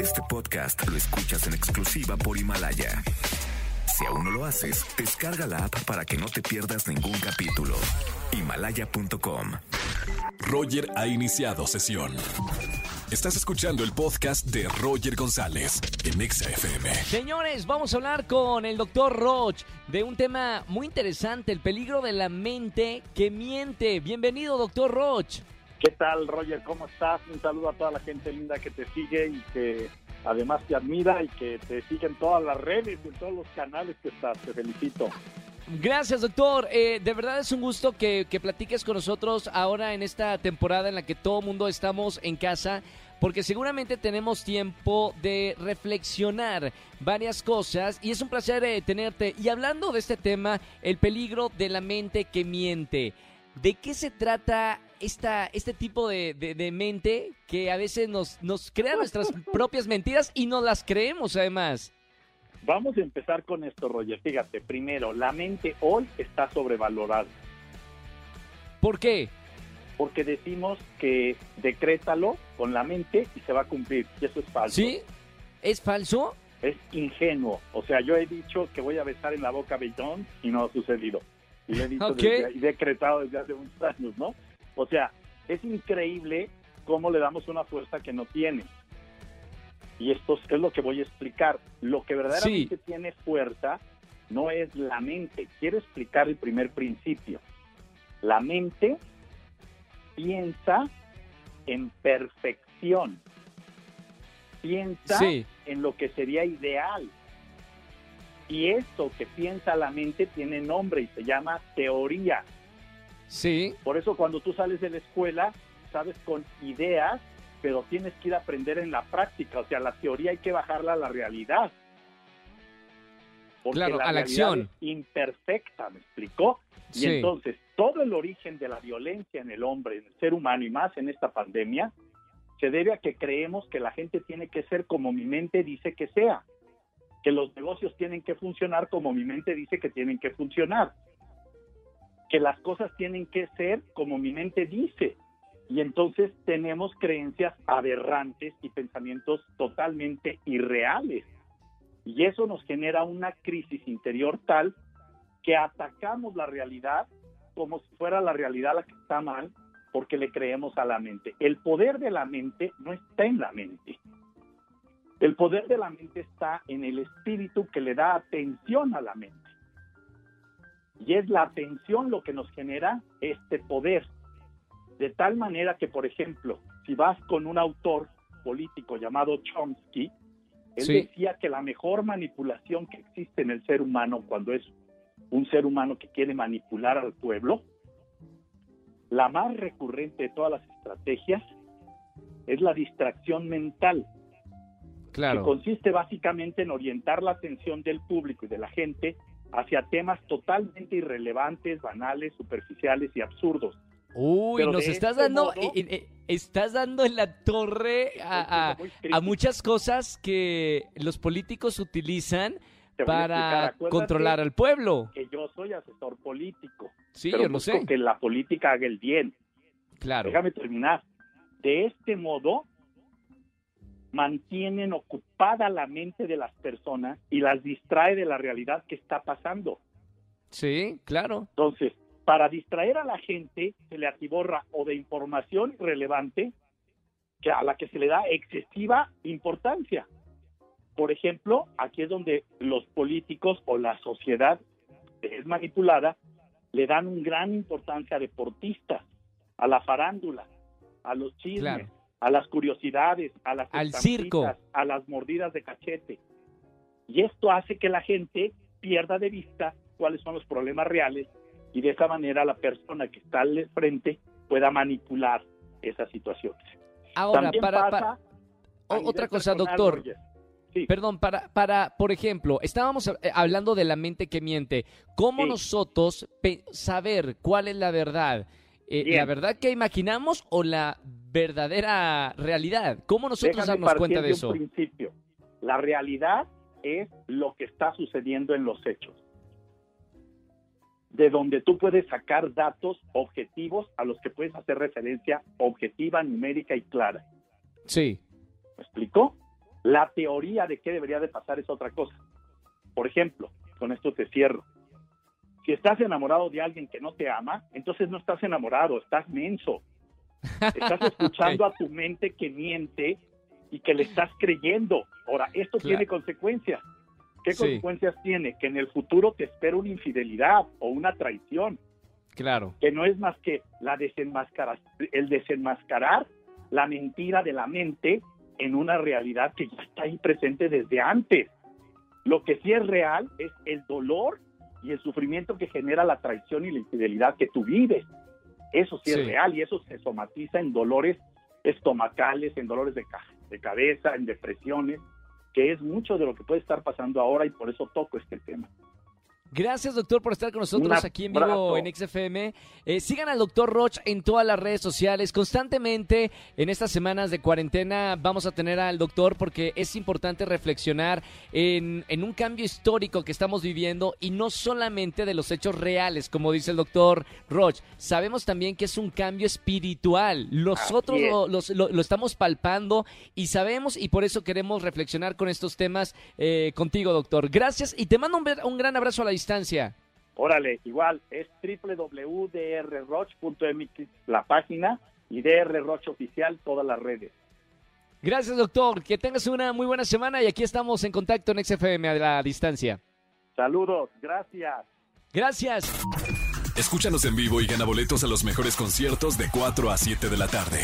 Este podcast lo escuchas en exclusiva por Himalaya. Si aún no lo haces, descarga la app para que no te pierdas ningún capítulo. Himalaya.com. Roger ha iniciado sesión. Estás escuchando el podcast de Roger González en Exa FM. Señores, vamos a hablar con el doctor Roch de un tema muy interesante, el peligro de la mente que miente. Bienvenido, doctor Roch. ¿Qué tal, Roger? ¿Cómo estás? Un saludo a toda la gente linda que te sigue y que además te admira y que te sigue en todas las redes, en todos los canales que estás. Te felicito. Gracias, doctor. Eh, de verdad es un gusto que, que platiques con nosotros ahora en esta temporada en la que todo mundo estamos en casa porque seguramente tenemos tiempo de reflexionar varias cosas y es un placer eh, tenerte. Y hablando de este tema, el peligro de la mente que miente, ¿de qué se trata esta, este tipo de, de- de mente que a veces nos, nos crea nuestras propias mentiras y no las creemos además? Vamos a empezar con esto, Roger. Fíjate, primero, la mente hoy está sobrevalorada ¿Por qué? porque decimos que decrétalo con la mente y se va a cumplir. Y eso es falso. ¿Sí? ¿Es falso? Es ingenuo. O sea, yo he dicho que voy a besar en la boca a Beethoven y no ha sucedido. Y lo he dicho desde- y decretado desde hace muchos años, ¿no? O sea, es increíble cómo le damos una fuerza que no tiene. Y esto es lo que voy a explicar. Lo que verdaderamente tiene fuerza no es la mente. Quiero explicar el primer principio. La mente piensa en perfección. Piensa Sí. en lo que sería ideal. Y eso que piensa la mente tiene nombre y se llama teoría. Sí. Por eso cuando tú sales de la escuela, sabes con ideas, pero tienes que ir a aprender en la práctica. O sea, la teoría hay que bajarla a la realidad. Porque Claro, la a la acción. es imperfecta, ¿me explicó? Y Sí. entonces, todo el origen de la violencia en el hombre, en el ser humano y más en esta pandemia, se debe a que creemos que la gente tiene que ser como mi mente dice que sea, que los negocios tienen que funcionar como mi mente dice que tienen que funcionar, que las cosas tienen que ser como mi mente dice. Y entonces tenemos creencias aberrantes y pensamientos totalmente irreales. Y eso nos genera una crisis interior tal que atacamos la realidad como si fuera la realidad la que está mal porque le creemos a la mente. El poder de la mente no está en la mente. El poder de la mente está en el espíritu que le da atención a la mente. Y es la atención lo que nos genera este poder. De tal manera que, por ejemplo, si vas con un autor político llamado Chomsky, él Sí. decía que la mejor manipulación que existe en el ser humano cuando es un ser humano que quiere manipular al pueblo, la más recurrente de todas las estrategias es la distracción mental, que Claro. consiste básicamente en orientar la atención del público y de la gente hacia temas totalmente irrelevantes, banales, superficiales y absurdos. Uy, Pero nos estás este dando, modo- eh, eh, eh, estás dando en la torre a, a- muchas cosas que los políticos utilizan para controlar al pueblo. que yo soy asesor político, Sí, pero yo lo sé. que la política haga el bien. Claro. Déjame terminar. De este modo, mantienen ocupada la mente de las personas y las distrae de la realidad que está pasando. Sí, claro. Entonces, para distraer a la gente, se le atiborra o de información irrelevante que a la que se le da excesiva importancia. Por ejemplo, aquí es donde los políticos o la sociedad es manipulada le dan un gran importancia a deportistas, a la farándula, a los chismes, Claro. A las curiosidades, a las Al circo. a las mordidas de cachete. Y esto hace que la gente pierda de vista cuáles son los problemas reales y de esa manera la persona que está al frente pueda manipular esas situaciones. Ahora, También para, pasa para- otra cosa, doctor. Roger. Sí. Perdón, para, para, por ejemplo, estábamos eh, hablando de la mente que miente. ¿Cómo Sí. nosotros saber cuál es la verdad? Eh. ¿La verdad que imaginamos o la verdadera realidad? ¿Cómo nosotros Déjame darnos cuenta de un eso? principio. La realidad es lo que está sucediendo en los hechos. De donde tú puedes sacar datos objetivos a los que puedes hacer referencia objetiva, numérica y clara. Sí, ¿Me explicó? La teoría de qué debería de pasar es otra cosa. Por ejemplo, con esto te cierro. Si estás enamorado de alguien que no te ama, entonces no estás enamorado, estás menso. Estás escuchando a tu mente que miente y que le estás creyendo. Ahora, esto tiene consecuencias. ¿Qué consecuencias tiene? Que en el futuro te espera una infidelidad o una traición. Claro. Que no es más que la desenmascarar, el desenmascarar la mentira de la mente en una realidad que ya está ahí presente desde antes. Lo que sí es real es el dolor y el sufrimiento que genera la traición y la infidelidad que tú vives. Eso sí, es real y eso se somatiza en dolores estomacales, en dolores de, de cabeza, en depresiones, que es mucho de lo que puede estar pasando ahora y por eso toco este tema. Gracias, doctor, por estar con nosotros aquí en vivo en XFM. Eh, sigan al doctor Roch en todas las redes sociales. Constantemente en estas semanas de cuarentena vamos a tener al doctor porque es importante reflexionar en, en, un cambio histórico que estamos viviendo y no solamente de los hechos reales, como dice el doctor Roch. Sabemos también que es un cambio espiritual. Nosotros lo, lo, estamos palpando y sabemos y por eso queremos reflexionar con estos temas eh, contigo, doctor. Gracias y te mando un, un gran abrazo a la distancia? Órale, igual, es www.drroch.mx la página y drroch oficial todas las redes. Gracias, doctor. Que tengas una muy buena semana y aquí estamos en contacto en XFM a la distancia. Saludos, gracias. Gracias. Escúchanos en vivo y gana boletos a los mejores conciertos de 4 a 7 de la tarde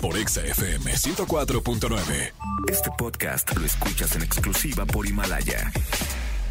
por XFM 104.9. Este podcast lo escuchas en exclusiva por Himalaya.